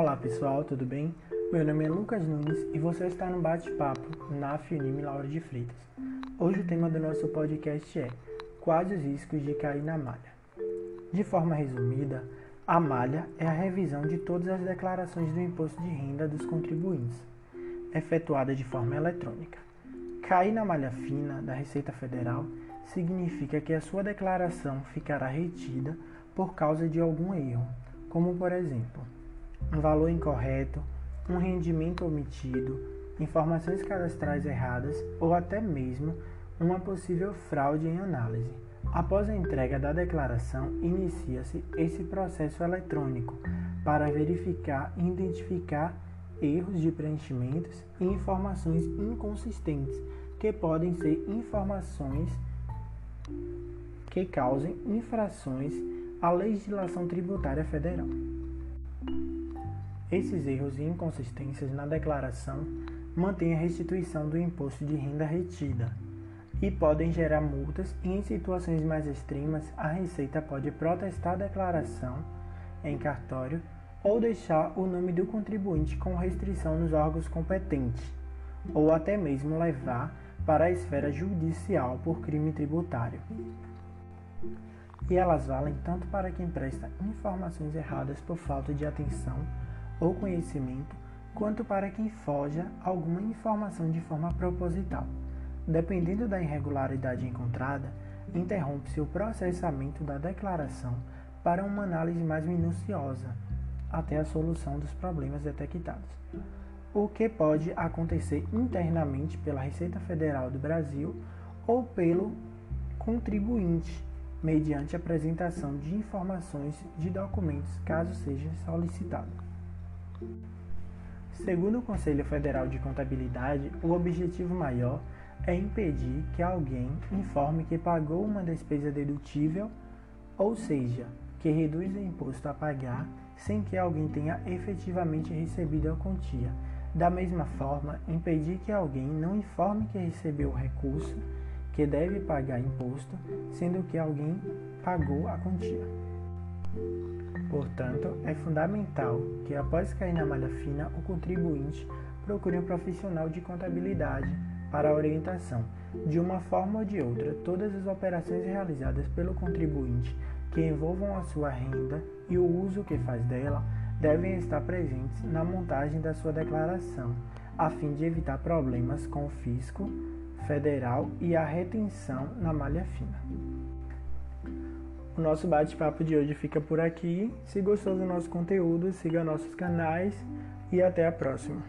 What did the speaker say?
pessoal, tudo bem? Meu nome é Lucas Nunes e você está no bate-papo na FUNIM Laura de Freitas. Hoje o tema do nosso podcast é Quais os riscos de cair na malha? De forma resumida, a malha é a revisão de todas as declarações do imposto de renda dos contribuintes, efetuada de forma eletrônica. Cair na malha fina da Receita Federal significa que a sua declaração ficará retida por causa de algum erro, como por exemplo, um valor incorreto, um rendimento omitido, informações cadastrais erradas ou até mesmo uma possível fraude em análise. Após a entrega da declaração, inicia-se esse processo eletrônico para verificar e identificar erros de preenchimentos e informações inconsistentes, que podem ser informações que causem infrações à legislação tributária federal. Esses erros e inconsistências na declaração mantêm a restituição do imposto de renda retida e podem gerar multas e em situações mais extremas a Receita pode protestar a declaração em cartório ou deixar o nome do contribuinte com restrição nos órgãos competentes, ou até mesmo levar para a esfera judicial por crime tributário. E elas valem tanto para quem presta informações erradas por falta de atenção ou conhecimento, quanto para quem foge alguma informação de forma proposital. Dependendo da irregularidade encontrada, interrompe-se o processamento da declaração para uma análise mais minuciosa, até a solução dos problemas detectados. O que pode acontecer internamente pela Receita Federal do Brasil ou pelo contribuinte mediante apresentação de informações de documentos, caso seja solicitado. Segundo o Conselho Federal de Contabilidade, o objetivo maior é impedir que alguém informe que pagou uma despesa dedutível, ou seja, que reduz o imposto a pagar sem que alguém tenha efetivamente recebido a quantia. Da mesma forma, impedir que alguém não informe que recebeu o recurso que deve pagar imposto, sendo que alguém pagou a quantia. Portanto, é fundamental que, após cair na malha fina, o contribuinte procure um profissional de contabilidade para a orientação. De uma forma ou de outra, todas as operações realizadas pelo contribuinte que envolvam a sua renda e o uso que faz dela devem estar presentes na montagem da sua declaração, a fim de evitar problemas com o fisco federal e a retenção na malha fina. O nosso bate-papo de hoje fica por aqui. Se gostou do nosso conteúdo, siga nossos canais e até a próxima.